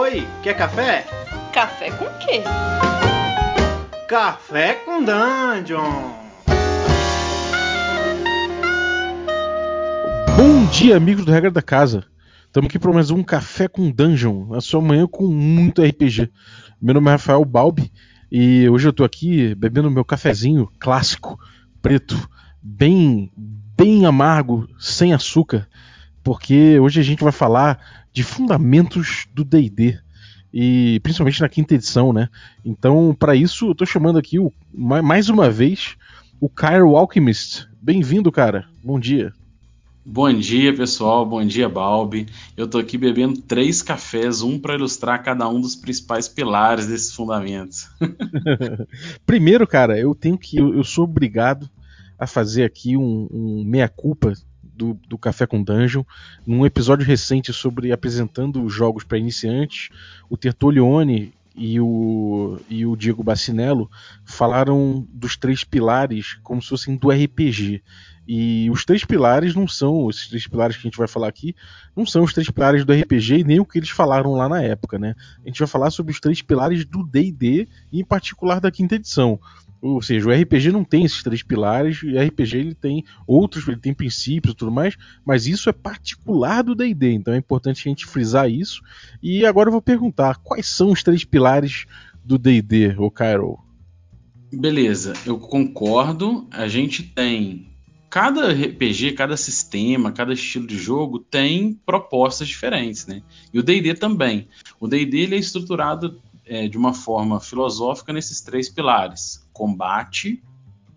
Oi, quer café? Café com quê? Café com Dungeon! Bom dia, amigos do Regra da Casa. Estamos aqui para mais um Café com Dungeon, a sua manhã com muito RPG. Meu nome é Rafael Balbi e hoje eu estou aqui bebendo meu cafezinho clássico, preto, bem, bem amargo, sem açúcar, porque hoje a gente vai falar de fundamentos do D&D e principalmente na quinta edição, né? Então, para isso, eu estou chamando aqui o, mais uma vez o Cairo Alchemist. Bem-vindo, cara. Bom dia. Bom dia, pessoal. Bom dia, Balbi. Eu tô aqui bebendo três cafés, um para ilustrar cada um dos principais pilares desses fundamentos. Primeiro, cara, eu tenho que. Eu, sou obrigado a fazer aqui um, um meia-culpa do, do Café com Dungeon. Num episódio recente sobre apresentando jogos para iniciantes, o Tertolione e o, e o Diego Bacinello falaram dos três pilares como se fossem do RPG. E os três pilares não são, esses três pilares que a gente vai falar aqui, não são os três pilares do RPG e nem o que eles falaram lá na época, né? A gente vai falar sobre os três pilares do D&D e em particular da quinta edição. Ou seja, o RPG não tem esses três pilares, e o RPG ele tem outros, ele tem princípios e tudo mais, mas isso é particular do D&D, então é importante a gente frisar isso. E agora eu vou perguntar, quais são os três pilares do D&D, o Cairo? Beleza, eu concordo. A gente tem cada RPG, cada sistema, cada estilo de jogo tem propostas diferentes, né? E o D&D também. O D&D é estruturado é, de uma forma filosófica nesses três pilares: combate,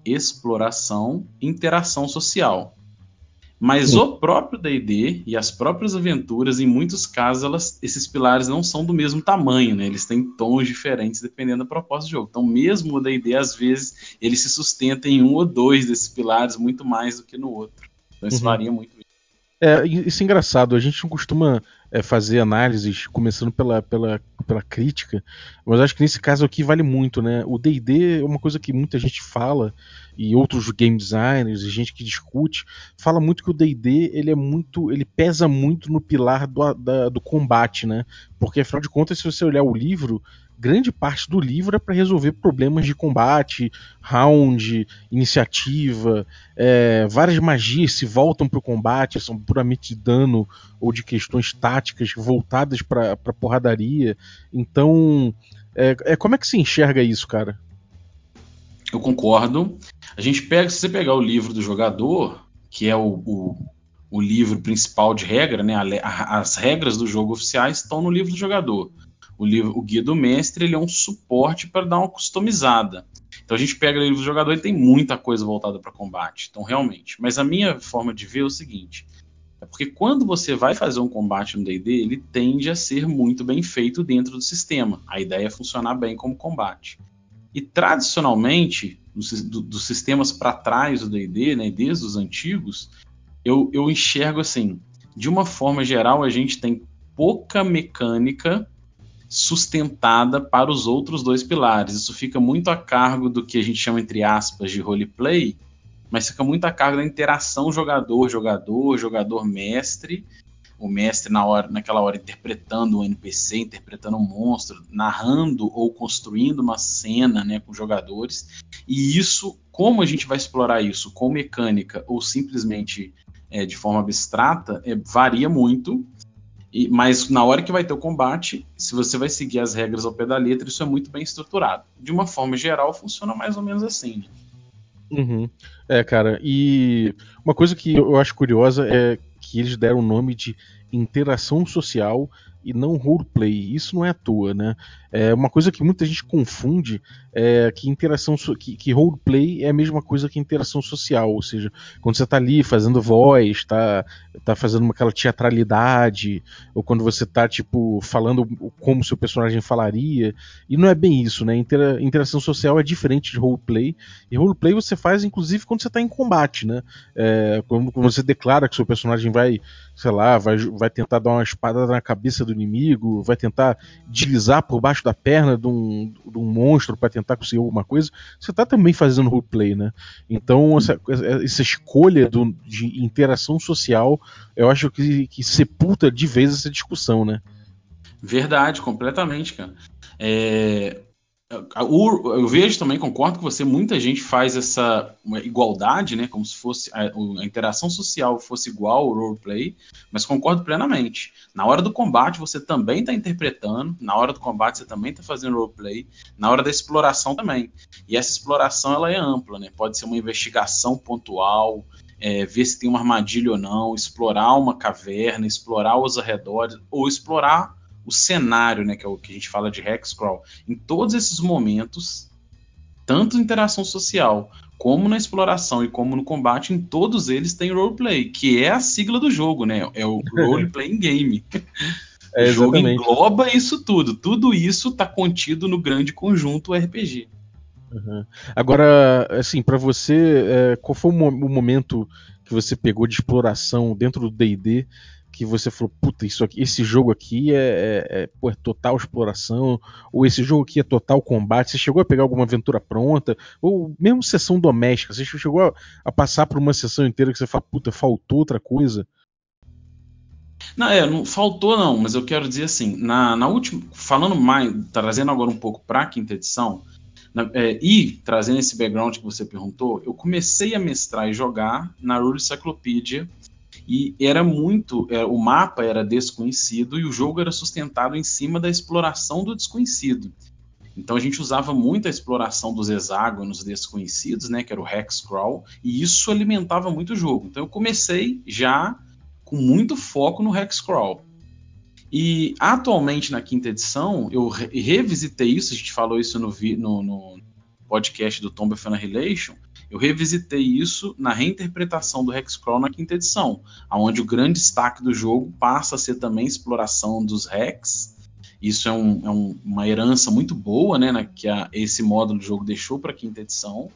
exploração, interação social. Mas Sim. o próprio D&D e as próprias aventuras, em muitos casos, elas, esses pilares não são do mesmo tamanho, né? Eles têm tons diferentes dependendo da proposta do jogo. Então, mesmo o D&D, às vezes, ele se sustenta em um ou dois desses pilares muito mais do que no outro. Então, isso uhum. varia muito. É, isso é engraçado. A gente não costuma é, fazer análises começando pela, pela, pela crítica, mas acho que nesse caso aqui vale muito, né? O D&D é uma coisa que muita gente fala e outros game designers e gente que discute fala muito que o D&D ele é muito ele pesa muito no pilar do, da, do combate né porque afinal de contas se você olhar o livro grande parte do livro é para resolver problemas de combate round iniciativa é, várias magias se voltam para o combate são puramente de dano ou de questões táticas voltadas para porradaria então é, é, como é que se enxerga isso cara eu concordo. A gente pega, se você pegar o livro do jogador, que é o, o, o livro principal de regra, né? A, as regras do jogo oficiais estão no livro do jogador. O, livro, o guia do mestre ele é um suporte para dar uma customizada. Então a gente pega o livro do jogador e tem muita coisa voltada para combate. Então realmente. Mas a minha forma de ver é o seguinte: é porque quando você vai fazer um combate no D&D, ele tende a ser muito bem feito dentro do sistema. A ideia é funcionar bem como combate. E tradicionalmente, dos, do, sistemas para trás do D&D, né, desde os antigos, eu, eu enxergo assim, de uma forma geral, a gente tem pouca mecânica sustentada para os outros dois pilares. Isso fica muito a cargo do que a gente chama, entre aspas, de roleplay, mas fica muito a cargo da interação jogador-jogador, jogador-mestre, o mestre na hora, naquela hora interpretando um NPC, interpretando um monstro, narrando ou construindo uma cena né, com jogadores. E isso, como a gente vai explorar isso com mecânica ou simplesmente é, de forma abstrata, é, varia muito. E, mas na hora que vai ter o combate, se você vai seguir as regras ao pé da letra, isso é muito bem estruturado. De uma forma geral, funciona mais ou menos assim. Uhum. É, cara, e uma coisa que eu acho curiosa é que eles deram o nome de interação social e não roleplay. Isso não é à toa, né? É uma coisa que muita gente confunde é que interação que, que roleplay é a mesma coisa que interação social, ou seja, quando você está ali fazendo voz, está tá fazendo aquela teatralidade, ou quando você está tipo falando como seu personagem falaria, e não é bem isso, né? Intera, interação social é diferente de roleplay, e roleplay você faz inclusive quando você está em combate, né? É, quando, quando você declara que seu personagem vai, sei lá, vai, vai tentar dar uma espada na cabeça do inimigo, vai tentar deslizar por baixo da perna de um, de um monstro para tentar conseguir alguma coisa, você está também fazendo roleplay, né? Então, essa, essa escolha do, de interação social, eu acho que, que sepulta de vez essa discussão, né? Verdade, completamente, cara. É, eu vejo também, concordo com você, muita gente faz essa igualdade, né? Como se fosse a, a, interação social fosse igual ao roleplay, mas concordo plenamente. Na hora do combate você também está interpretando, na hora do combate você também está fazendo roleplay, na hora da exploração também. E essa exploração ela é ampla, né? Pode ser uma investigação pontual, é, ver se tem uma armadilha ou não, explorar uma caverna, explorar os arredores, ou explorar o cenário, né, que é o que a gente fala de hexcrawl, em todos esses momentos, tanto na interação social, como na exploração e como no combate, em todos eles tem roleplay, que é a sigla do jogo, né? É o roleplay game. É, o jogo engloba isso tudo. Tudo isso está contido no grande conjunto RPG. Uhum. Agora, assim, para você, é, qual foi o, o momento que você pegou de exploração dentro do D&D que você falou, puta, isso aqui, esse jogo aqui é, é, é, pô, é, total exploração, ou esse jogo aqui é total combate. Você chegou a pegar alguma aventura pronta, ou mesmo sessão doméstica, você chegou a, a passar por uma sessão inteira que você fala, puta, faltou outra coisa? Não, é, não faltou não, mas eu quero dizer assim, na, na última, falando mais, trazendo agora um pouco para a quinta edição, na, é, e trazendo esse background que você perguntou, eu comecei a mestrar e jogar na Rule Encyclopedia e era muito, é, o mapa era desconhecido e o jogo era sustentado em cima da exploração do desconhecido. Então a gente usava muito a exploração dos hexágonos desconhecidos, né, que era o hexcrawl, e isso alimentava muito o jogo. Então eu comecei já com muito foco no hexcrawl. E atualmente na quinta edição eu re revisitei isso, a gente falou isso no, no, no podcast do Tomb of Annihilation, eu revisitei isso na reinterpretação do Hexcrawl na quinta edição, onde o grande destaque do jogo passa a ser também a exploração dos Hex. Isso é, um, é um, uma herança muito boa, né, que a, esse módulo do jogo deixou para a quinta edição.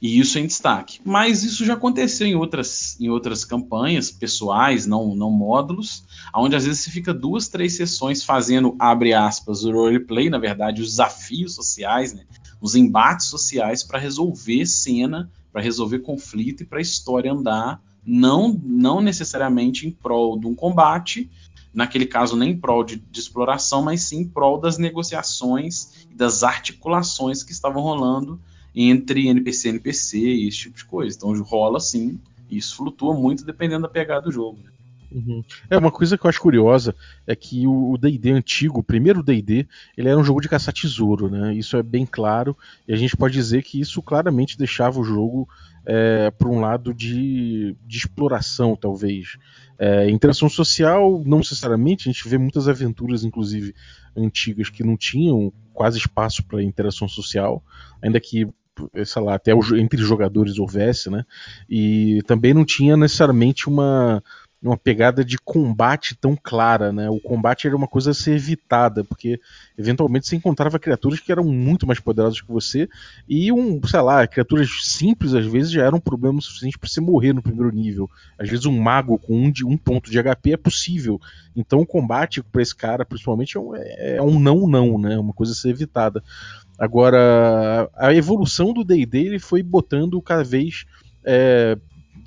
E isso em destaque. Mas isso já aconteceu em outras, em outras campanhas pessoais, não, não módulos, onde às vezes se fica duas, três sessões fazendo, abre aspas, o roleplay, na verdade, os desafios sociais, né? os embates sociais para resolver cena, para resolver conflito e para a história andar, não, não necessariamente em prol de um combate, naquele caso nem em prol de, de exploração, mas sim em prol das negociações e das articulações que estavam rolando entre NPC e NPC e esse tipo de coisa. Então rola sim, isso flutua muito dependendo da pegada do jogo. Né? Uhum. É uma coisa que eu acho curiosa é que o D&D antigo, o primeiro D&D, ele era um jogo de caçar tesouro, né? Isso é bem claro e a gente pode dizer que isso claramente deixava o jogo é, para um lado de, de exploração, talvez. É, interação social, não necessariamente. A gente vê muitas aventuras, inclusive antigas, que não tinham quase espaço para interação social, ainda que sei lá, até entre jogadores houvesse, né? E também não tinha necessariamente uma uma pegada de combate tão clara, né? O combate era uma coisa a ser evitada, porque eventualmente você encontrava criaturas que eram muito mais poderosas que você e um, sei lá, criaturas simples às vezes já eram um problema suficiente para você morrer no primeiro nível. Às vezes um mago com um, de, um ponto de HP é possível. Então o combate para esse cara, principalmente, é um, é, é um não não, né? Uma coisa a ser evitada. Agora, a evolução do D&D ele foi botando cada vez é,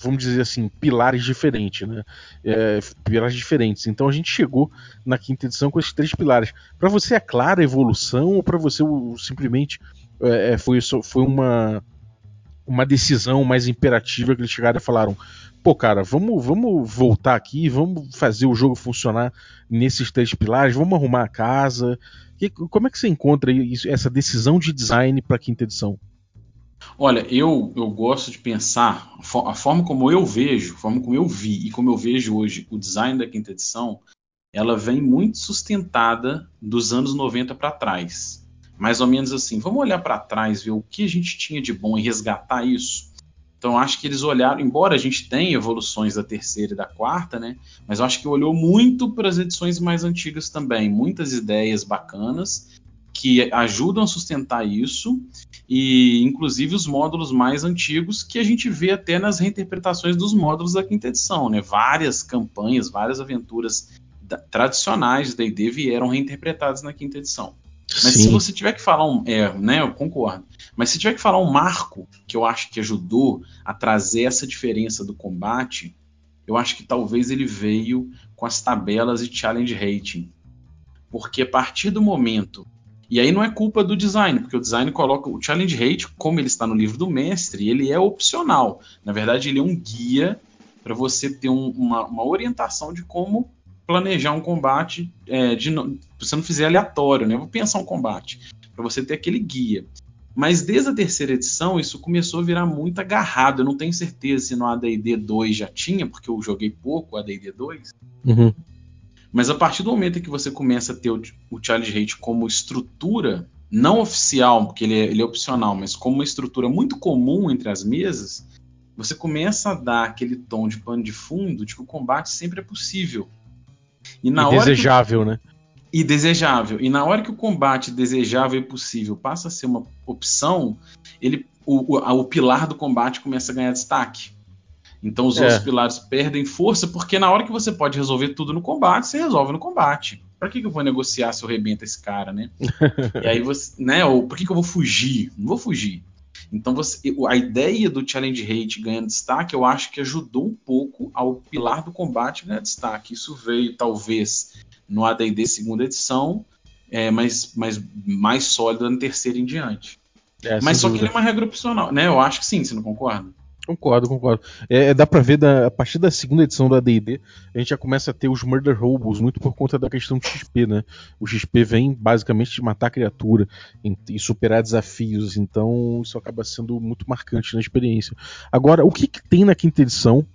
vamos dizer assim, pilares diferentes, né? É, pilares diferentes. Então a gente chegou na quinta edição com esses três pilares. Para você é clara a evolução ou para você simplesmente é, é, foi, foi uma, uma decisão mais imperativa que eles chegaram e falaram: pô, cara, vamos, vamos voltar aqui, vamos fazer o jogo funcionar nesses três pilares, vamos arrumar a casa. Como é que você encontra isso, essa decisão de design para a quinta edição? Olha, eu, eu gosto de pensar a forma como eu vejo, a forma como eu vi e como eu vejo hoje o design da quinta edição, ela vem muito sustentada dos anos 90 para trás. Mais ou menos assim, vamos olhar para trás, ver o que a gente tinha de bom e resgatar isso. Então acho que eles olharam, embora a gente tenha evoluções da terceira e da quarta, né? Mas eu acho que olhou muito para as edições mais antigas também, muitas ideias bacanas que ajudam a sustentar isso e inclusive os módulos mais antigos que a gente vê até nas reinterpretações dos módulos da quinta edição, né? Várias campanhas, várias aventuras da, tradicionais de D&D vieram reinterpretadas na quinta edição. Mas Sim. se você tiver que falar um, é, né, eu concordo. Mas se tiver que falar um marco que eu acho que ajudou a trazer essa diferença do combate, eu acho que talvez ele veio com as tabelas de challenge rating Porque a partir do momento. E aí não é culpa do design, porque o design coloca o challenge rate, como ele está no livro do mestre, ele é opcional. Na verdade, ele é um guia para você ter um, uma, uma, orientação de como planejar um combate, é, de, você não fizer aleatório, né? Eu vou pensar um combate, para você ter aquele guia. Mas desde a terceira edição, isso começou a virar muito agarrado. Eu não tenho certeza se no AD&D 2 já tinha, porque eu joguei pouco AD&D 2. Uhum. Mas a partir do momento em que você começa a ter o, o challenge rate como estrutura, não oficial, porque ele é, ele é opcional, mas como uma estrutura muito comum entre as mesas, você começa a dar aquele tom de pano de fundo de que o combate sempre é possível. E, na e hora desejável, que... né? E desejável. E na hora que o combate desejável e possível passa a ser uma opção, ele, o, o, o pilar do combate começa a ganhar destaque. Então os é. outros pilares perdem força, porque na hora que você pode resolver tudo no combate, você resolve no combate. Pra que, que eu vou negociar se eu rebento esse cara, né? e aí você. Né? Ou por que, que eu vou fugir? Não vou fugir. Então você, a ideia do challenge rate ganhando destaque, eu acho que ajudou um pouco ao pilar do combate ganhar destaque. Isso veio talvez no AD&D segunda edição, é, mas, mas mais sólido na terceira em diante. É, mas só dúvida. que ele é uma regra opcional, né? Eu acho que sim, você não concorda? Concordo, concordo. É, é dá pra ver da, a partir da segunda edição do AD&D, a gente já começa a ter os Murder Robots, muito por conta da questão do XP, né? O XP vem basicamente de matar a criatura e, e superar desafios, então isso acaba sendo muito marcante na experiência. Agora, o que, que tem na quinta edição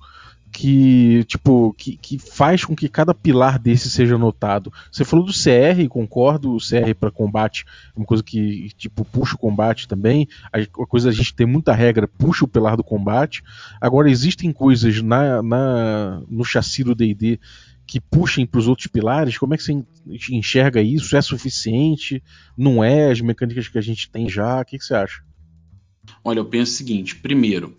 que tipo que, que faz com que cada pilar desse seja notado. Você falou do CR, concordo, o CR para combate é uma coisa que tipo puxa o combate também. A, a coisa a gente tem muita regra, puxa o pilar do combate. Agora existem coisas na, na no chassi do D&D que puxem para os outros pilares? Como é que você enxerga isso? É suficiente? Não é? As mecânicas que a gente tem já? O que, que você acha? Olha, eu penso o seguinte: primeiro,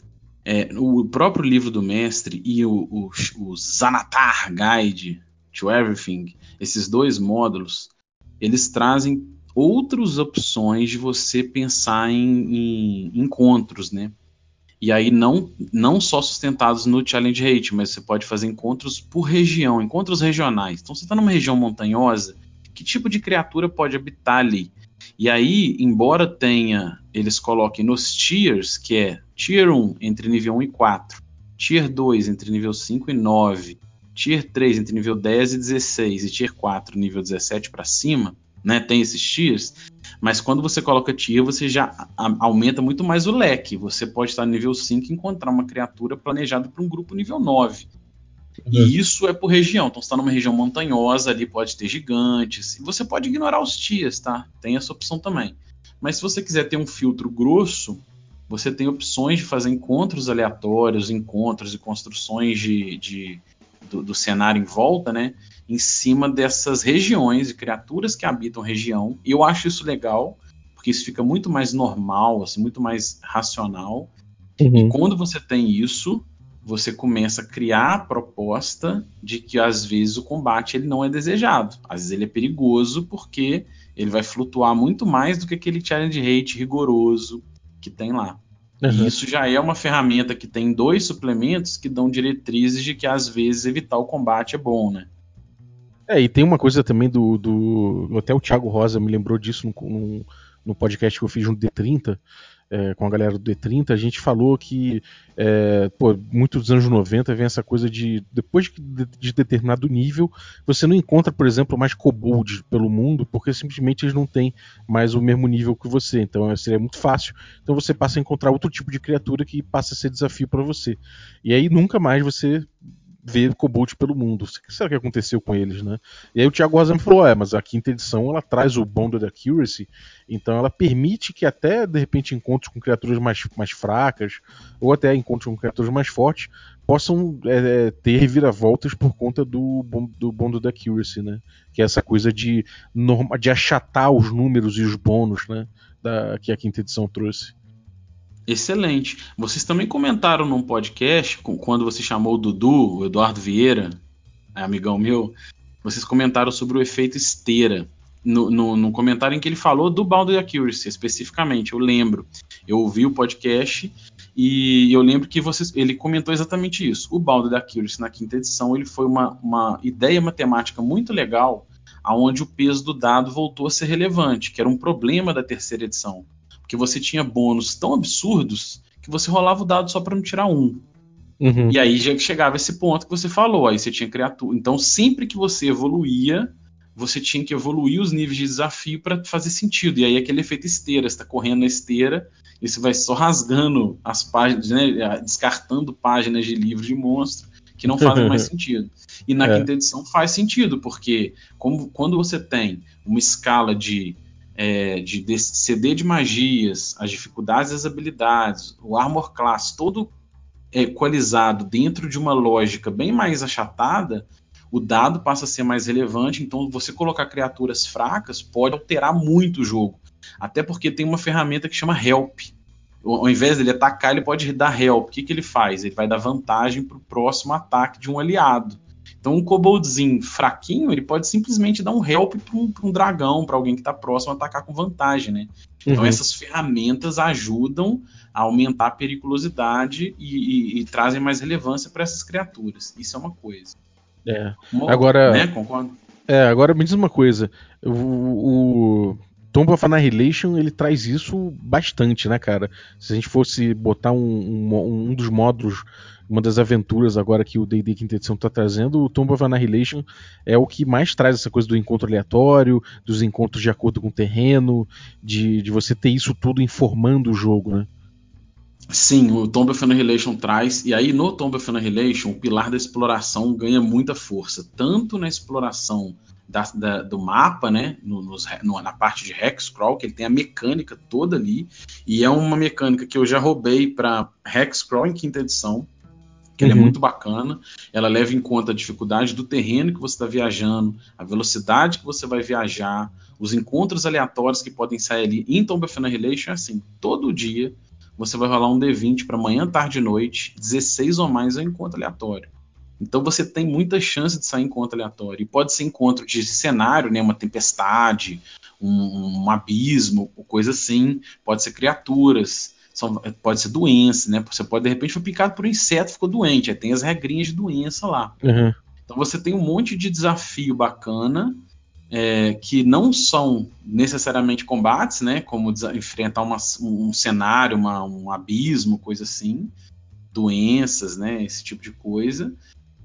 é, o próprio livro do mestre e o, o, o Zanatar Guide to Everything, esses dois módulos, eles trazem outras opções de você pensar em, em encontros, né? E aí não, não só sustentados no Challenge Rate, mas você pode fazer encontros por região, encontros regionais. Então você está numa região montanhosa, que tipo de criatura pode habitar ali? E aí, embora tenha, eles coloquem nos tiers, que é tier 1 entre nível 1 e 4, tier 2 entre nível 5 e 9, tier 3 entre nível 10 e 16 e tier 4 nível 17 para cima, né? Tem esses tiers, mas quando você coloca tier, você já aumenta muito mais o leque. Você pode estar no nível 5 e encontrar uma criatura planejada para um grupo nível 9. Uhum. E isso é por região. Então, você está numa região montanhosa, ali pode ter gigantes. E você pode ignorar os tias, tá? Tem essa opção também. Mas se você quiser ter um filtro grosso, você tem opções de fazer encontros aleatórios, encontros e construções de, de do, do, cenário em volta, né? Em cima dessas regiões e criaturas que habitam a região. E eu acho isso legal, porque isso fica muito mais normal, assim, muito mais racional. Uhum. E quando você tem isso, você começa a criar a proposta de que às vezes o combate ele não é desejado. Às vezes ele é perigoso porque ele vai flutuar muito mais do que aquele challenge rate rigoroso que tem lá. Uhum. E isso já é uma ferramenta que tem dois suplementos que dão diretrizes de que às vezes evitar o combate é bom, né? É, e tem uma coisa também do. do até o Thiago Rosa me lembrou disso no, no, no podcast que eu fiz no D30, é, com a galera do D30, a gente falou que, é, pô, muito dos anos 90 vem essa coisa de, depois de, de, determinado nível, você não encontra, por exemplo, mais kobolds pelo mundo, porque simplesmente eles não têm mais o mesmo nível que você, então seria muito fácil. Então você passa a encontrar outro tipo de criatura que passa a ser desafio para você. E aí nunca mais você ver Cobalt pelo mundo. O que será que aconteceu com eles, né? E aí o Thiago Rosa falou, é, mas a quinta edição ela traz o Bonded Accuracy, então ela permite que até, de repente, encontros com criaturas mais, mais fracas, ou até encontros com criaturas mais fortes, possam é, é ter reviravoltas por conta do, do Bonded Accuracy, né? Que é essa coisa de, de achatar os números e os bônus, né? Da, que a quinta edição trouxe. Excelente. Vocês também comentaram num podcast, quando você chamou o Dudu, o Eduardo Vieira, é amigão meu, vocês comentaram sobre o efeito esteira. No, no, no, comentário em que ele falou do Boundary Accuracy especificamente, eu lembro. Eu ouvi o podcast e eu lembro que vocês, ele comentou exatamente isso. O Boundary Accuracy na quinta edição ele foi uma, uma ideia matemática muito legal aonde o peso do dado voltou a ser relevante, que era um problema da terceira edição. Porque você tinha bônus tão absurdos que você rolava o dado só para não tirar um. Uhum. E aí já chegava esse ponto que você falou, aí você tinha criatura. Então, sempre que você evoluía, você tinha que evoluir os níveis de desafio para fazer sentido. E aí aquele efeito esteira, você está correndo na esteira e você vai só rasgando as páginas, né, descartando páginas de livros de monstro que não fazem mais sentido. E na é. quinta edição faz sentido, porque como, quando você tem uma escala de, é, de, de CD de magias, as dificuldades das habilidades, o armor class, todo equalizado dentro de uma lógica bem mais achatada, o dado passa a ser mais relevante. Então, você colocar criaturas fracas pode alterar muito o jogo. Até porque tem uma ferramenta que chama Help. Ao invés dele atacar, ele pode dar Help. O que, que ele faz? Ele vai dar vantagem para o próximo ataque de um aliado. Então, um koboldzinho fraquinho, ele pode simplesmente dar um help para um, um, dragão, para alguém que está próximo, atacar com vantagem, né? Então, uhum. essas ferramentas ajudam a aumentar a periculosidade e, e, e trazem mais relevância para essas criaturas. Isso é uma coisa. É. Uma agora, né? Concordo. É, agora me diz uma coisa. O, o Tomb of Annihilation ele traz isso bastante, né, cara? Se a gente fosse botar um, um, um dos módulos, uma das aventuras agora que o D&D Quinta Edição está trazendo, o Tomb of Annihilation é o que mais traz essa coisa do encontro aleatório, dos encontros de acordo com o terreno, de, de você ter isso tudo informando o jogo, né? Sim, o Tomb of Annihilation traz, e aí no Tomb of Annihilation o pilar da exploração ganha muita força, tanto na exploração da, da, do mapa, né, no, no, na parte de Hexcrawl, que ele tem a mecânica toda ali, e é uma mecânica que eu já roubei para Hexcrawl em quinta edição, que uhum. ela é uhum. muito bacana, ela leva em conta a dificuldade do terreno que você está viajando, a velocidade que você vai viajar, os encontros aleatórios que podem sair ali. Em Tomb of Annihilation é assim, todo dia você vai rolar um D20 para manhã, tarde e noite, 16 ou mais é um encontro aleatório. Então você tem muita chance de sair encontro aleatório. E pode ser encontro de cenário, né, uma tempestade, um, um abismo, coisa assim. Pode ser criaturas, são, pode ser doença, né? Você pode de repente foi picado por um inseto, ficou doente. Aí tem as regrinhas de doença lá. Uhum. Então você tem um monte de desafio bacana é, que não são necessariamente combates, né, como enfrentar uma, um cenário, uma, um abismo, coisa assim, doenças, né, esse tipo de coisa,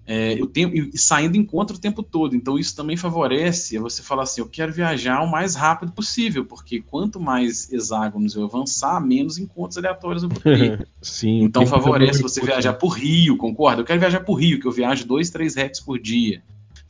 é, eu tenho, e saindo encontro o tempo todo. Então isso também favorece você falar assim, eu quero viajar o mais rápido possível, porque quanto mais hexágonos eu avançar, menos encontros aleatórios eu vou ter. Sim, então favorece você viajar por Rio, concorda? Eu quero viajar por Rio, que eu viajo dois, três rex por dia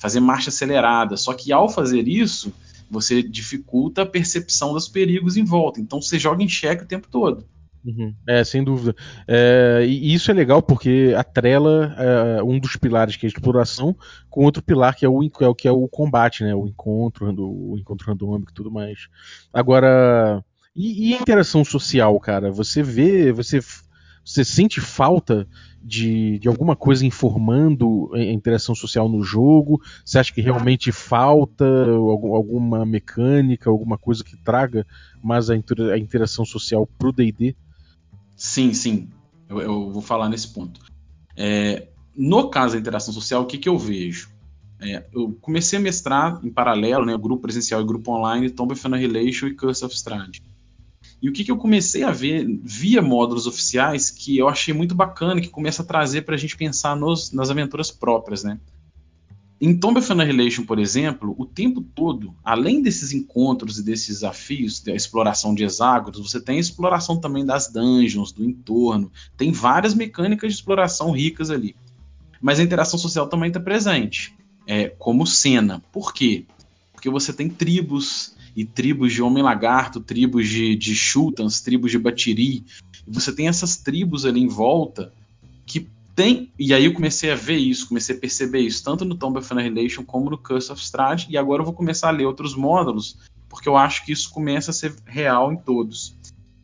fazer marcha acelerada. Só que ao fazer isso, você dificulta a percepção dos perigos em volta. Então você joga em xeque o tempo todo. Uhum. É, sem dúvida. É, e isso é legal porque atrela é, um dos pilares que é a exploração com outro pilar que é o, é que é o combate, né? O encontro, o encontro randômico e tudo mais. Agora, e, e, a interação social, cara? Você vê, você, você sente falta de, de alguma coisa informando a interação social no jogo? Você acha que realmente falta alguma mecânica, alguma coisa que traga mais a interação social pro D&D? Sim, sim. Eu, eu, vou falar nesse ponto. É, no caso da interação social, o que, que eu vejo? É, eu comecei a mestrar em paralelo, né, grupo presencial e grupo online, Tomb of Annihilation e Curse of Strahd. E o que, que eu comecei a ver via módulos oficiais que eu achei muito bacana, que começa a trazer para a gente pensar nos, nas aventuras próprias, né? Em Tomb of Annihilation, por exemplo, o tempo todo, além desses encontros e desses desafios, da exploração de hexágonos, você tem a exploração também das dungeons, do entorno, tem várias mecânicas de exploração ricas ali. Mas a interação social também está presente, é, como cena. Por quê? Porque você tem tribos, e tribos de Homem-Lagarto, tribos de, de Shultans, tribos de Batiri. E você tem essas tribos ali em volta tem. E aí eu comecei a ver isso, comecei a perceber isso, tanto no Tomb of Annihilation como no Curse of Strahd. E agora eu vou começar a ler outros módulos, porque eu acho que isso começa a ser real em todos.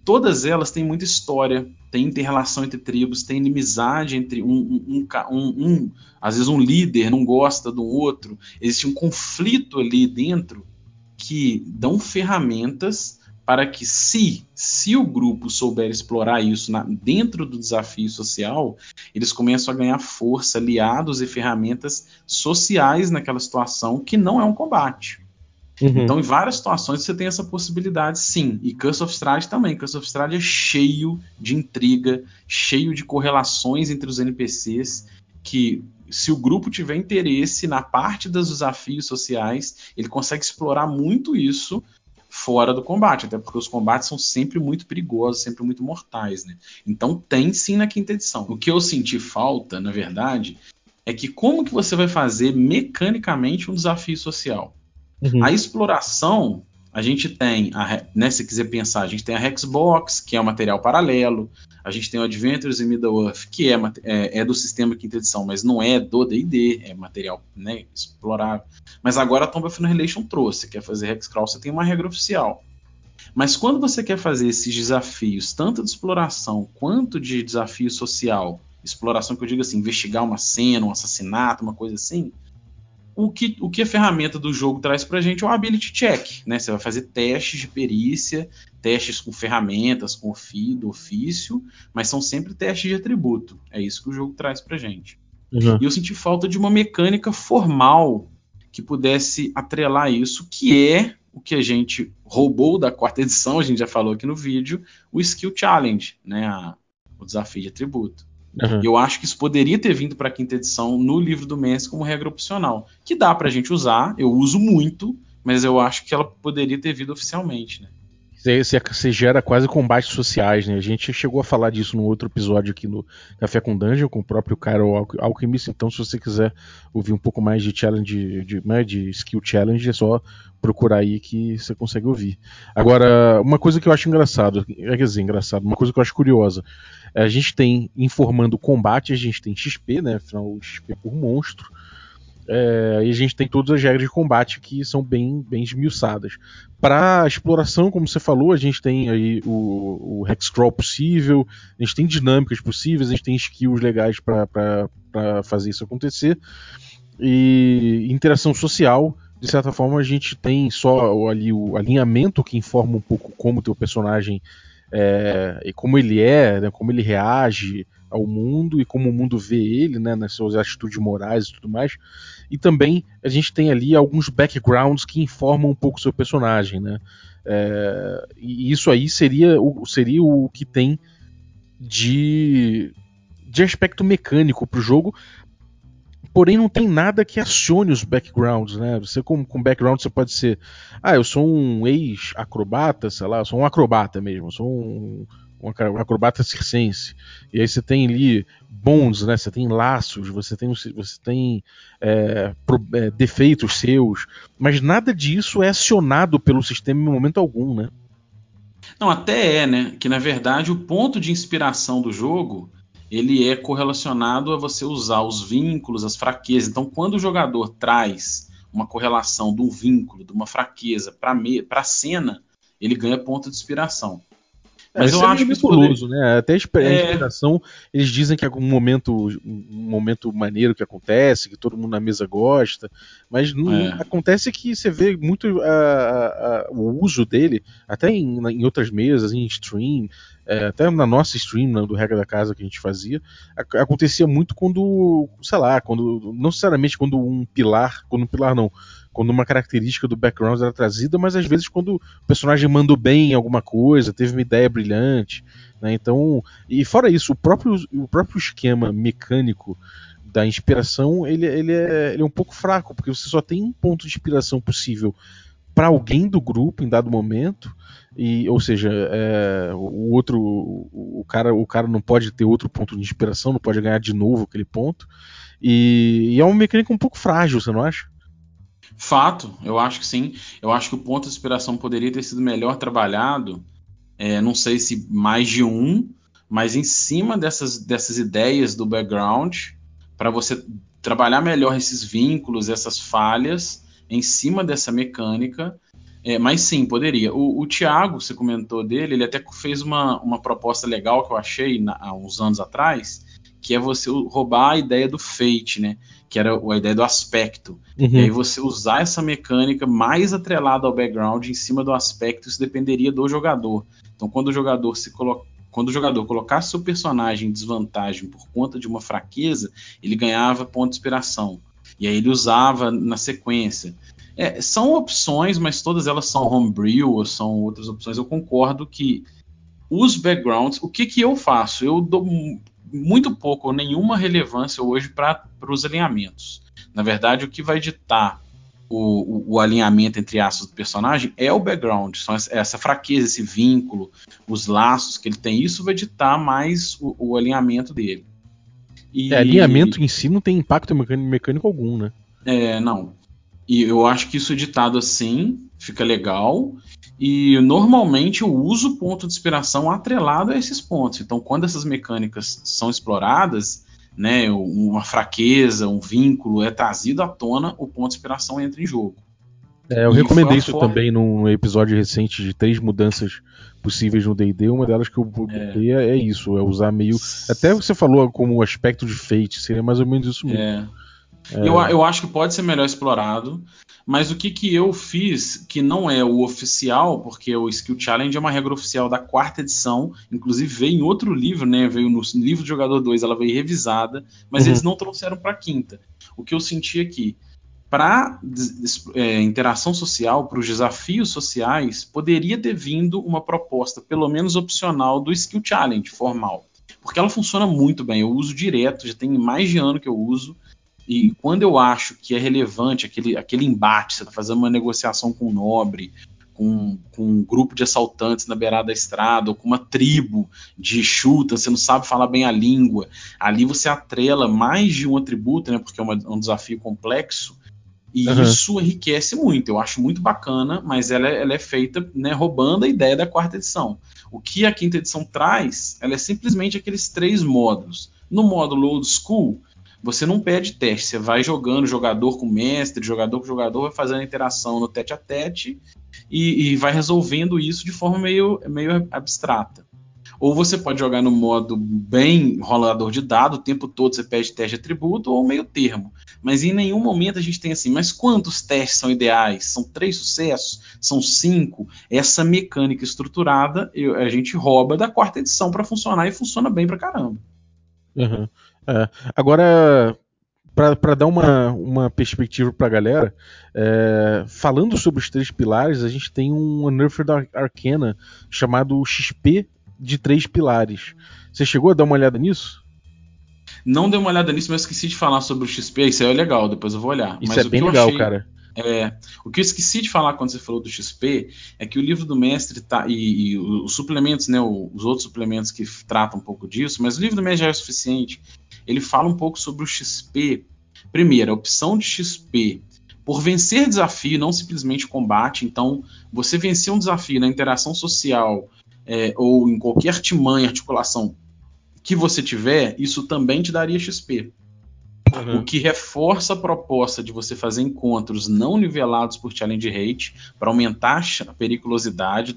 Todas elas têm muita história, tem interrelação entre tribos, tem inimizade entre um, um, um, um, às vezes um líder não gosta do outro, existe um conflito ali dentro que dão ferramentas para que, se, se o grupo souber explorar isso na, dentro do desafio social, eles começam a ganhar força, aliados e ferramentas sociais naquela situação que não é um combate. Uhum. Então, em várias situações você tem essa possibilidade, sim. E Curse of Strahd também. Curse of Strahd é cheio de intriga, cheio de correlações entre os NPCs que se o grupo tiver interesse na parte dos desafios sociais, ele consegue explorar muito isso fora do combate, até porque os combates são sempre muito perigosos, sempre muito mortais, né? Então tem sim na quinta edição. O que eu senti falta, na verdade, é que como que você vai fazer mecanicamente um desafio social? Uhum. A exploração, a gente tem, a, né, se quiser pensar, a gente tem a Hexbox, que é um material paralelo, a gente tem o Adventures in Middle-earth, que é, é, é, do sistema quinta edição, mas não é do D&D, é material né, explorável. Mas agora a Tomb of Annihilation trouxe, quer fazer Hexcrawl, você tem uma regra oficial. Mas quando você quer fazer esses desafios, tanto de exploração quanto de desafio social, exploração que eu digo assim, investigar uma cena, um assassinato, uma coisa assim, o que, o que a ferramenta do jogo traz para a gente é o ability check, né? Você vai fazer testes de perícia, testes com ferramentas, com do ofício, mas são sempre testes de atributo. É isso que o jogo traz para a gente. Uhum. E eu senti falta de uma mecânica formal que pudesse atrelar isso, que é o que a gente roubou da quarta edição, a gente já falou aqui no vídeo, o Skill Challenge, né? A, o desafio de atributo. Uhum. Eu acho que isso poderia ter vindo para a quinta edição no livro do Messi como regra opcional, que dá para a gente usar, eu uso muito, mas eu acho que ela poderia ter vindo oficialmente, né? Você, gera quase combates sociais, né? A gente chegou a falar disso no outro episódio aqui no Café com Dungeon, com o próprio Cairo Alchemist. Então, se você quiser ouvir um pouco mais de challenge, de, né, de skill challenge, é só procurar aí que você consegue ouvir. Agora, uma coisa que eu acho engraçado, é, quer dizer, engraçado, uma coisa que eu acho curiosa, é a gente tem informando combate, a gente tem XP, né? Afinal, XP por monstro. É, e a gente tem todas as regras de combate que são bem, bem esmiuçadas. Para exploração, como você falou, a gente tem aí o, o Hexcrawl possível, a gente tem dinâmicas possíveis, a gente tem skills legais para fazer isso acontecer. E interação social, de certa forma, a gente tem só ali o alinhamento que informa um pouco como o teu personagem é, e como ele é, né, como ele reage ao mundo e como o mundo vê ele, né, nas suas atitudes morais e tudo mais. E também a gente tem ali alguns backgrounds que informam um pouco o seu personagem, né? É, e isso aí seria o, seria o que tem de, de aspecto mecânico para o jogo, porém não tem nada que acione os backgrounds, né? Você com, com background você pode ser, ah, eu sou um ex-acrobata, sei lá, eu sou um acrobata mesmo, eu sou um, um acrobata circense. E aí você tem ali bonds, né? Você tem laços, você tem, você tem é, pro, é, defeitos seus, mas nada disso é acionado pelo sistema em momento algum, né? Não, até é, né? Que na verdade o ponto de inspiração do jogo ele é correlacionado a você usar os vínculos, as fraquezas. Então, quando o jogador traz uma correlação de um vínculo, de uma fraqueza para a cena, ele ganha ponto de inspiração. É, Mas eu é acho que poder... né? Até a inspiração, é... eles dizem que é um momento, um momento maneiro que acontece, que todo mundo na mesa gosta, mas não, é. acontece que você vê muito a, a, o uso dele, até em, em outras mesas, em stream, é, até na nossa stream, né, do Regra da Casa que a gente fazia, acontecia muito quando, sei lá, quando, não necessariamente quando um pilar, quando um pilar não, quando uma característica do background era trazida, mas às vezes quando o personagem mandou bem em alguma coisa, teve uma ideia brilhante, né? Então, e fora isso, o próprio, o próprio esquema mecânico da inspiração, ele, ele, é, ele é um pouco fraco, porque você só tem um ponto de inspiração possível para alguém do grupo em dado momento e ou seja é, o outro o cara o cara não pode ter outro ponto de inspiração não pode ganhar de novo aquele ponto e, e é uma mecânica um pouco frágil você não acha Fato, eu acho que sim. Eu acho que o ponto de inspiração poderia ter sido melhor trabalhado. É, não sei se mais de um, mas em cima dessas, dessas ideias do background, para você trabalhar melhor esses vínculos, essas falhas, em cima dessa mecânica. É, mas sim, poderia. O, o Thiago, você comentou dele, ele até fez uma, uma proposta legal que eu achei na, há uns anos atrás, que é você roubar a ideia do fate, né? Que era a ideia do aspecto. Uhum. E aí você usar essa mecânica mais atrelada ao background em cima do aspecto, isso dependeria do jogador. Então, quando o jogador se coloca quando o jogador colocasse seu personagem em desvantagem por conta de uma fraqueza, ele ganhava ponto de inspiração. E aí ele usava na sequência. É, são opções, mas todas elas são homebrew ou são outras opções. Eu concordo que os backgrounds, o que, que eu faço? Eu dou muito pouco ou nenhuma relevância hoje para os alinhamentos. Na verdade, o que vai ditar o, o, o, alinhamento entre aspas do personagem é o background, são essa, fraqueza, esse vínculo, os laços que ele tem. Isso vai ditar mais o, o alinhamento dele. E, é, alinhamento em si não tem impacto mecânico, mecânico algum, né? É, não. E eu acho que isso editado assim fica legal. E normalmente eu uso o ponto de inspiração atrelado a esses pontos. Então, quando essas mecânicas são exploradas, né, uma fraqueza, um vínculo é trazido à tona, o ponto de inspiração entra em jogo. É, eu e recomendei isso forma... também num episódio recente de três mudanças possíveis no D&D. Uma delas que eu botei é. é. isso, é usar meio... Até você falou como aspecto de fate, seria mais ou menos isso mesmo. É. É. Eu, eu acho que pode ser melhor explorado, mas o que, que eu fiz, que não é o oficial, porque o Skill Challenge é uma regra oficial da quarta edição, inclusive veio em outro livro, né? Veio no livro do Jogador 2, ela veio revisada, mas uhum. eles não trouxeram para quinta. O que eu senti aqui, para é, interação social, para os desafios sociais, poderia ter vindo uma proposta, pelo menos opcional, do Skill Challenge formal. Porque ela funciona muito bem, eu uso direto, já tem mais de ano que eu uso. E quando eu acho que é relevante aquele, aquele embate, você está fazendo uma negociação com um nobre, com, com, um grupo de assaltantes na beirada da estrada, ou com uma tribo de chuta, você não sabe falar bem a língua, ali você atrela mais de um atributo, né, porque é uma, um desafio complexo, e uhum. isso enriquece muito. Eu acho muito bacana, mas ela, é, ela é feita né, roubando a ideia da quarta edição. O que a quinta edição traz, ela é simplesmente aqueles três módulos. No módulo old school, você não pede teste, você vai jogando jogador com mestre, jogador com jogador, vai fazendo interação no tete a tete e, e vai resolvendo isso de forma meio, meio abstrata. Ou você pode jogar no modo bem rolador de dado, o tempo todo você pede teste de atributo, ou meio termo. Mas em nenhum momento a gente tem assim, mas quantos testes são ideais? São três sucessos? São cinco? Essa mecânica estruturada eu, a gente rouba da quarta edição para funcionar e funciona bem pra caramba. Uhum. É. Agora, para dar uma, uma perspectiva para a galera, é, falando sobre os três pilares, a gente tem um Unearthed Arcana chamado XP de três pilares. Você chegou a dar uma olhada nisso? Não dei uma olhada nisso, mas esqueci de falar sobre o XP. Isso aí é legal, depois eu vou olhar. Isso mas é bem legal, achei... cara. É, o que eu esqueci de falar quando você falou do XP é que o livro do mestre tá, e, e os suplementos, né, os outros suplementos que tratam um pouco disso, mas o livro do mestre já é suficiente ele fala um pouco sobre o XP. Primeiro, a opção de XP por vencer desafio, não simplesmente combate. Então, você vencer um desafio na interação social é, ou em qualquer artimanha, articulação que você tiver, isso também te daria XP. Uhum. O que reforça a proposta de você fazer encontros não nivelados por challenge rate para aumentar a periculosidade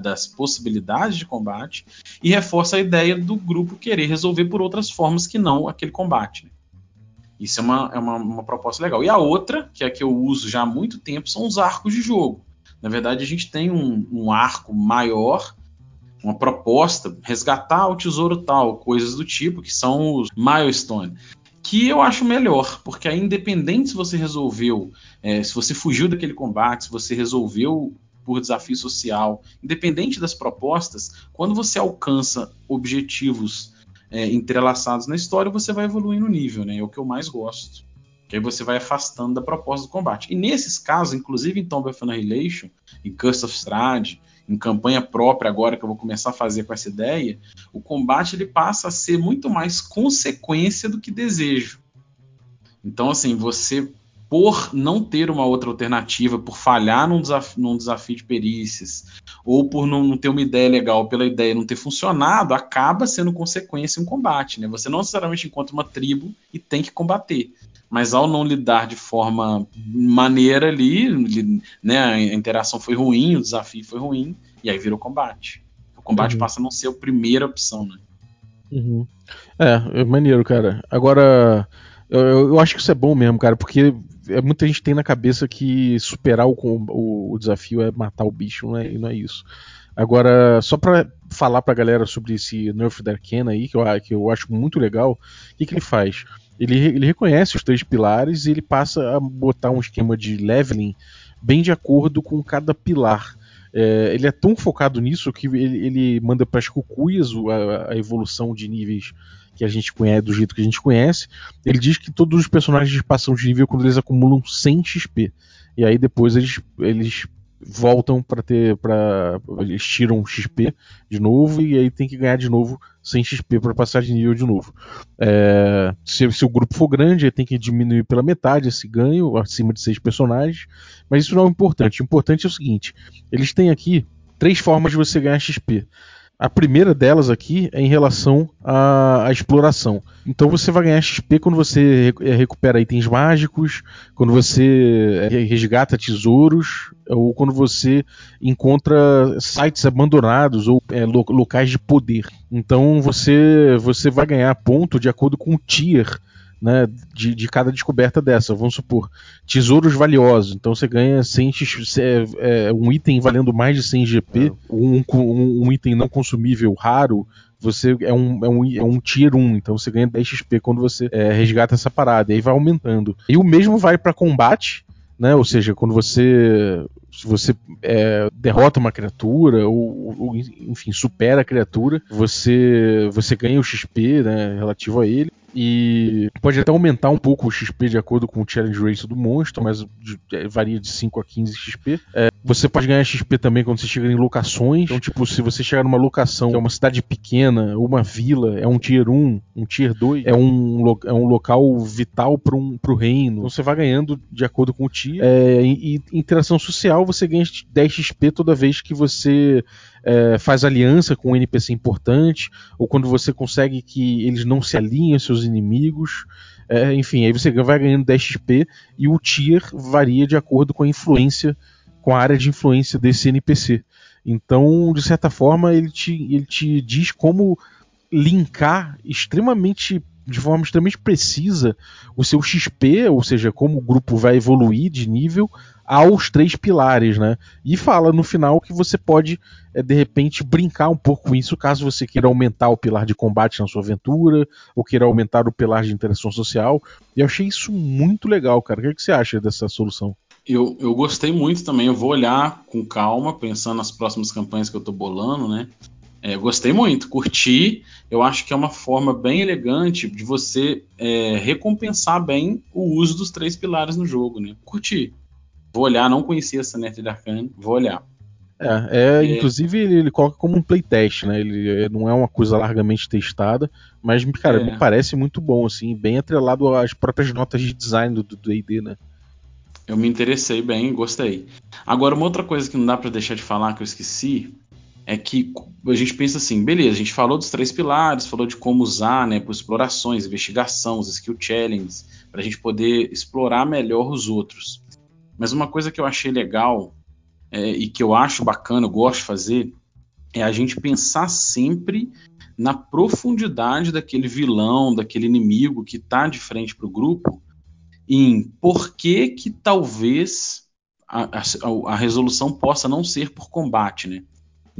das possibilidades de combate e reforça a ideia do grupo querer resolver por outras formas que não aquele combate. Né? Isso é, uma, é uma, uma, proposta legal. E a outra, que é a que eu uso já há muito tempo, são os arcos de jogo. Na verdade, a gente tem um, um arco maior uma proposta, resgatar o tesouro tal, coisas do tipo, que são os milestone que eu acho melhor, porque aí, independente se você resolveu, é, se você fugiu daquele combate, se você resolveu por desafio social, independente das propostas, quando você alcança objetivos é, entrelaçados na história, você vai evoluindo o nível, né? É o que eu mais gosto. Que aí você vai afastando da proposta do combate. E nesses casos, inclusive em Tomb of Annihilation, em Curse of Strahd, em campanha própria agora que eu vou começar a fazer com essa ideia, o combate ele passa a ser muito mais consequência do que desejo. Então, assim, você por não ter uma outra alternativa, por falhar num desafio, num desafio de perícias, ou por não, não, ter uma ideia legal pela ideia não ter funcionado, acaba sendo consequência um combate. Né? Você não necessariamente encontra uma tribo e tem que combater. Mas ao não lidar de forma maneira ali, né, a interação foi ruim, o desafio foi ruim, e aí virou combate. O combate uhum. passa a não ser a primeira opção, né? Uhum. É, é maneiro, cara. Agora, eu, eu, acho que isso é bom mesmo, cara, porque muita gente tem na cabeça que superar o, o, o desafio é matar o bicho, não é, não é isso. Agora, só para falar pra galera sobre esse Nerf da Arcana aí, que eu, que eu acho muito legal, o que, que ele faz? Ele, ele reconhece os três pilares e ele passa a botar um esquema de leveling bem de acordo com cada pilar. É, ele é tão focado nisso que ele, ele manda para as cucuias a, a, evolução de níveis que a gente conhece, do jeito que a gente conhece. Ele diz que todos os personagens passam de nível quando eles acumulam 100 XP. E aí depois eles, eles voltam para ter para eles tiram XP de novo e aí tem que ganhar de novo 100 XP para passar de nível de novo. É, se, se, o grupo for grande, aí tem que diminuir pela metade esse ganho acima de seis personagens, mas isso não é importante. O importante é o seguinte: eles têm aqui três formas de você ganhar XP. A primeira delas aqui é em relação à, à, exploração. Então você vai ganhar XP quando você eh, recupera itens mágicos, quando você eh, resgata tesouros, ou quando você encontra sites abandonados ou é, locais de poder. Então você, você vai ganhar ponto de acordo com o tier né, de, de, cada descoberta dessa. Vamos supor, tesouros valiosos. Então você ganha 100, é, é, um item valendo mais de 100 GP, é. um, um, um, item não consumível raro. Você é um, é, um, é um tier 1, então você ganha 10 XP quando você é, resgata essa parada, e aí vai aumentando. E o mesmo vai para combate, né? Ou seja, quando você se você é, derrota uma criatura ou, ou, enfim supera a criatura, você você ganha o XP né, relativo a ele. E pode até aumentar um pouco o XP de acordo com o challenge rate do monstro, mas é, varia de 5 a 15 XP. É, você pode ganhar XP também quando você chega em locações. Então, tipo, se você chegar numa locação que é uma cidade pequena, uma vila, é um tier 1, um tier 2, é um, é um local vital para um, o reino. Então você vai ganhando de acordo com o tier. É, e, e interação social, você ganha 10 XP toda vez que você é, faz aliança com um NPC importante, ou quando você consegue que eles não se alinhem aos seus inimigos. É, enfim, aí você vai ganhando 10 XP e o tier varia de acordo com a influência, com a área de influência desse NPC. Então, de certa forma, ele te, ele te diz como linkar extremamente de forma extremamente precisa o seu XP, ou seja, como o grupo vai evoluir de nível aos três pilares, né? E fala no final que você pode, é, de repente, brincar um pouco com isso caso você queira aumentar o pilar de combate na sua aventura, ou queira aumentar o pilar de interação social. E eu achei isso muito legal, cara. O que, é que você acha dessa solução? Eu, eu gostei muito também. Eu vou olhar com calma, pensando nas próximas campanhas que eu tô bolando, né? É, gostei muito, curti. Eu acho que é uma forma bem elegante de você é, recompensar bem o uso dos três pilares no jogo, né? Curti. Vou olhar, não conhecia essa Nerd Arcane, vou olhar. É, é, inclusive ele, ele, coloca como um playtest, né? Ele não é uma coisa largamente testada, mas, cara, é. me parece muito bom, assim, bem atrelado às próprias notas de design do D&D, né? Eu me interessei bem, gostei. Agora, uma outra coisa que não dá para deixar de falar, que eu esqueci, é que a gente pensa assim, beleza, a gente falou dos três pilares, falou de como usar, né, por explorações, investigação, os skill challenges, para a gente poder explorar melhor os outros. Mas uma coisa que eu achei legal é, e que eu acho bacana, eu gosto de fazer, é a gente pensar sempre na profundidade daquele vilão, daquele inimigo que está de frente para o grupo, em por que que talvez a, a, a, resolução possa não ser por combate, né?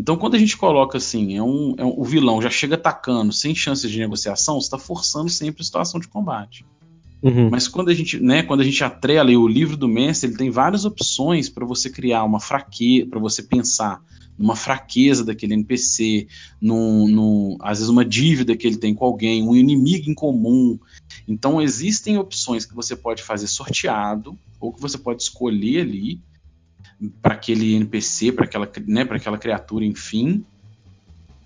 Então, quando a gente coloca assim, é um, é um, o vilão já chega atacando sem chances de negociação, você está forçando sempre a situação de combate. Uhum. Mas quando a gente, né, quando a gente atrela e o livro do mestre, ele tem várias opções para você criar uma fraqueza, para você pensar numa fraqueza daquele NPC, num, num, às vezes uma dívida que ele tem com alguém, um inimigo em comum. Então existem opções que você pode fazer sorteado ou que você pode escolher ali para aquele NPC, para aquela, né, aquela criatura, enfim,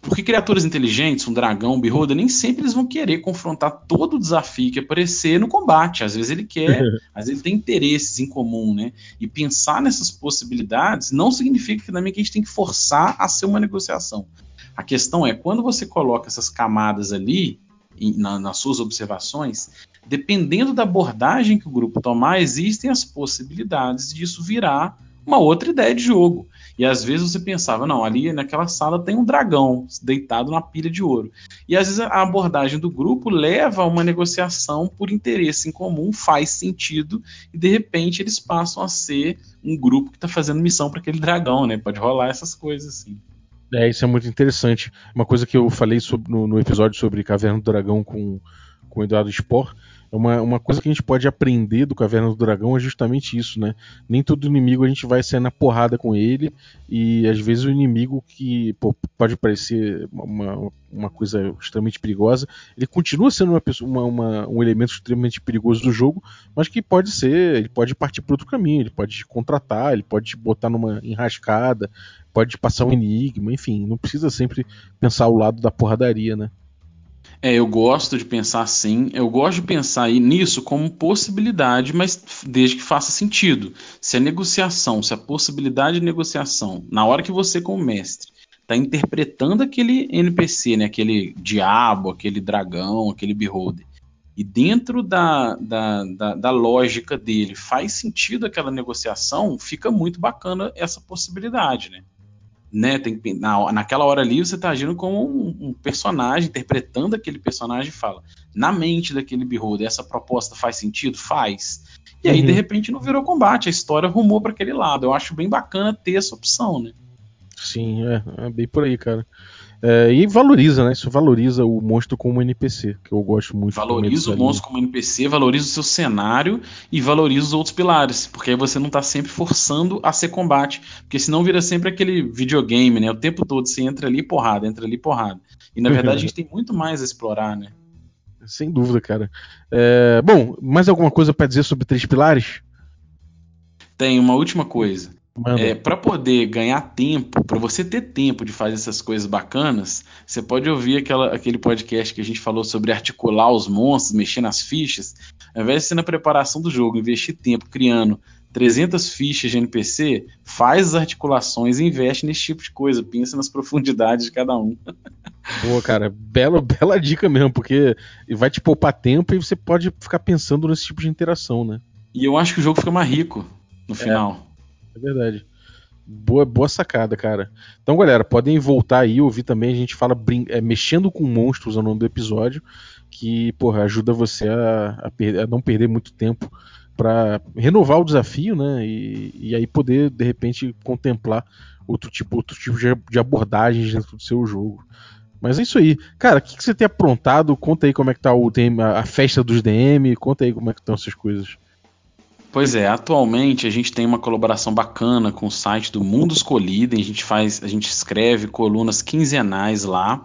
porque criaturas inteligentes, um dragão, um beholder, nem sempre eles vão querer confrontar todo o desafio que aparecer no combate. Às vezes ele quer, às vezes ele tem interesses em comum, né? E pensar nessas possibilidades não significa que também que a gente tem que forçar a ser uma negociação. A questão é, quando você coloca essas camadas ali, na, nas suas observações, dependendo da abordagem que o grupo tomar, existem as possibilidades disso virar uma outra ideia de jogo. E às vezes você pensava, não, ali naquela sala tem um dragão deitado na pilha de ouro. E às vezes a abordagem do grupo leva a uma negociação por interesse em comum, faz sentido, e de repente eles passam a ser um grupo que está fazendo missão para aquele dragão, né? Pode rolar essas coisas assim. É, isso é muito interessante. Uma coisa que eu falei sobre, no, no, episódio sobre Caverna do Dragão com, com o Eduardo Spor uma, uma coisa que a gente pode aprender do Caverna do Dragão é justamente isso, né? Nem todo inimigo a gente vai sair na porrada com ele, e às vezes o inimigo que pô, pode parecer uma, uma coisa extremamente perigosa, ele continua sendo uma, uma, uma, um elemento extremamente perigoso do jogo, mas que pode ser, ele pode partir para outro caminho, ele pode contratar, ele pode te botar numa enrascada, pode passar um enigma, enfim, não precisa sempre pensar ao lado da porradaria, né? É, eu gosto de pensar assim. Eu gosto de pensar nisso como possibilidade, mas desde que faça sentido. Se a negociação, se a possibilidade de negociação, na hora que você, como mestre, está interpretando aquele NPC, né, aquele diabo, aquele dragão, aquele beholder, e dentro da, da, da, da, lógica dele faz sentido aquela negociação, fica muito bacana essa possibilidade, né? Né? Tem, na, naquela hora ali você está agindo como um, um, personagem, interpretando aquele personagem e fala: na mente daquele beholder, essa proposta faz sentido? Faz. E aí, uhum. de repente, não virou combate, a história rumou para aquele lado. Eu acho bem bacana ter essa opção, né? Sim, é, é bem por aí, cara. É, e valoriza, né? Isso valoriza o monstro como NPC, que eu gosto muito. Valoriza o monstro como NPC, valoriza o seu cenário e valoriza os outros pilares, porque aí você não tá sempre forçando a ser combate, porque senão vira sempre aquele videogame, né? O tempo todo você entra ali porrada, entra ali porrada. E na verdade a gente tem muito mais a explorar, né? Sem dúvida, cara. É, bom, mais alguma coisa para dizer sobre três pilares? Tem uma última coisa. É, para poder ganhar tempo, para você ter tempo de fazer essas coisas bacanas, você pode ouvir aquela, aquele podcast que a gente falou sobre articular os monstros, mexer nas fichas. Ao invés de ser na preparação do jogo, investir tempo criando 300 fichas de NPC, faz as articulações e investe nesse tipo de coisa. Pensa nas profundidades de cada um. Boa, cara. Bela, bela dica mesmo, porque vai te poupar tempo e você pode ficar pensando nesse tipo de interação, né? E eu acho que o jogo fica mais rico no é. final. É verdade. Boa, boa sacada, cara. Então, galera, podem voltar aí ouvir também. A gente fala é, mexendo com monstros é o nome do episódio, que porra, ajuda você a, a, a não perder muito tempo para renovar o desafio, né? E, e, aí poder de repente contemplar outro tipo, outro tipo de, abordagens dentro do seu jogo. Mas é isso aí. Cara, o que, que, você tem aprontado? Conta aí como é que tá o tema, a festa dos DM, conta aí como é que estão essas coisas. Pois é, atualmente a gente tem uma colaboração bacana com o site do Mundos Colidem, a gente faz, a gente escreve colunas quinzenais lá,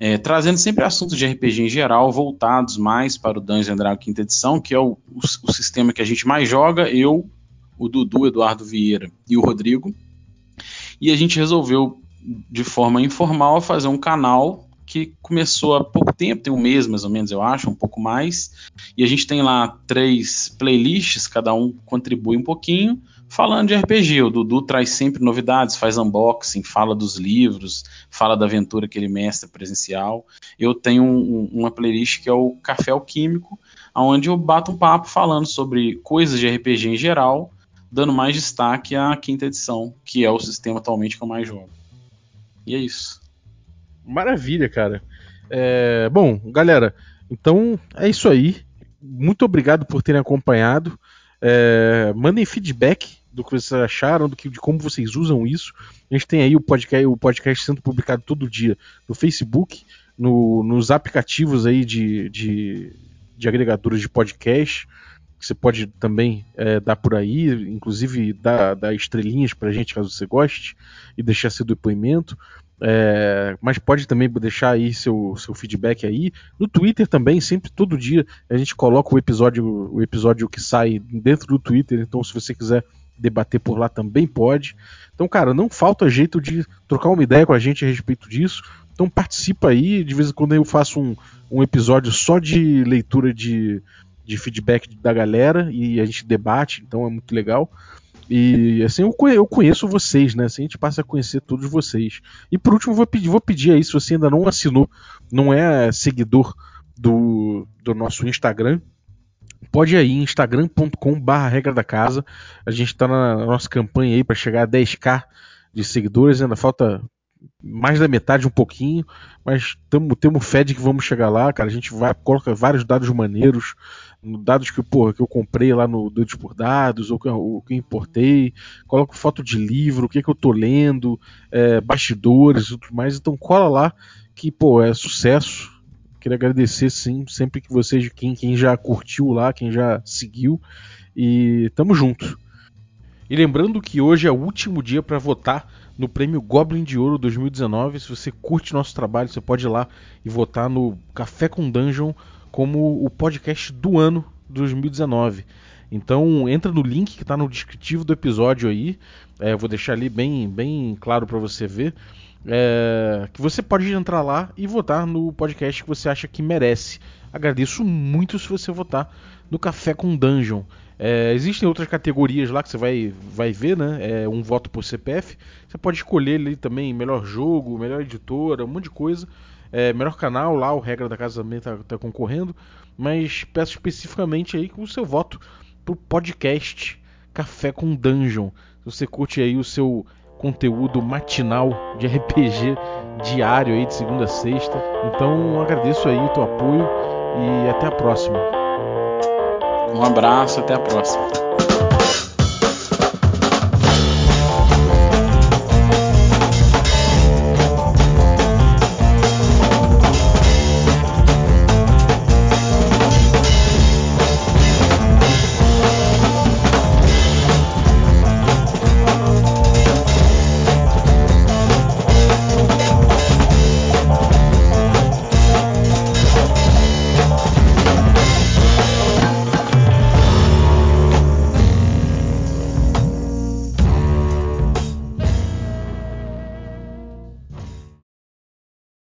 é, trazendo sempre assuntos de RPG em geral, voltados mais para o Dungeons Dragons quinta edição, que é o, o, o sistema que a gente mais joga, eu, o Dudu, Eduardo Vieira e o Rodrigo. E a gente resolveu, de forma informal, fazer um canal que começou há pouco tempo, tem um mês mais ou menos, eu acho, um pouco mais. E a gente tem lá três playlists, cada um contribui um pouquinho, falando de RPG. O Dudu traz sempre novidades, faz unboxing, fala dos livros, fala da aventura que ele mestra presencial. Eu tenho um, uma playlist que é o Café Alquímico, onde eu bato um papo falando sobre coisas de RPG em geral, dando mais destaque à quinta edição, que é o sistema atualmente que eu mais jogo. E é isso. Maravilha, cara. É, bom, galera, então é isso aí. Muito obrigado por terem acompanhado. É, mandem feedback do que vocês acharam, do que, de como vocês usam isso. A gente tem aí o podcast, o podcast sendo publicado todo dia no Facebook, no, nos aplicativos aí de, de, de agregadores de podcast. Que você pode também é, dar por aí, inclusive dar, dar estrelinhas pra gente caso você goste e deixar seu depoimento. É, mas pode também deixar aí seu, seu feedback aí. No Twitter também, sempre todo dia a gente coloca o episódio, o episódio que sai dentro do Twitter. Então, se você quiser debater por lá também pode. Então, cara, não falta jeito de trocar uma ideia com a gente a respeito disso. Então participa aí, de vez em quando eu faço um, um episódio só de leitura de, de feedback da galera e a gente debate, então é muito legal. E assim, eu conheço vocês, né? Assim, a gente passa a conhecer todos vocês. E por último, vou pedir, vou pedir aí, se você ainda não assinou, não é seguidor do, do nosso Instagram, pode ir aí, instagram.com barra regra da casa. A gente está na nossa campanha aí para chegar a 10k de seguidores, ainda falta mais da metade, um pouquinho, mas tamo, temos fé de que vamos chegar lá, cara. A gente vai, coloca vários dados maneiros, dados que, porra, que eu comprei lá no Doidos por Dados, ou que, ou que eu importei, coloco foto de livro, o que, que eu tô lendo, é, bastidores e tudo mais. Então cola lá, que, pô, é sucesso. Queria agradecer, sim, sempre que vocês, quem, quem já curtiu lá, quem já seguiu, e tamo junto. E lembrando que hoje é o último dia para votar no prêmio Goblin de Ouro 2019. Se você curte nosso trabalho, você pode ir lá e votar no Café com Dungeon como o podcast do ano 2019. Então entra no link que está no descritivo do episódio aí. É, vou deixar ali bem, bem claro para você ver. É, que você pode entrar lá e votar no podcast que você acha que merece. Agradeço muito se você votar no Café com Dungeon. É, existem outras categorias lá que você vai, vai ver, né? É, um voto por CPF. Você pode escolher ali também melhor jogo, melhor editora, um monte de coisa. É, melhor canal lá, o Regra da Casa também está tá concorrendo. Mas peço especificamente aí o seu voto pro podcast Café com Dungeon. Se você curte aí o seu conteúdo matinal de RPG diário aí de segunda a sexta. Então agradeço aí o teu apoio e até a próxima. Um abraço, até a próxima.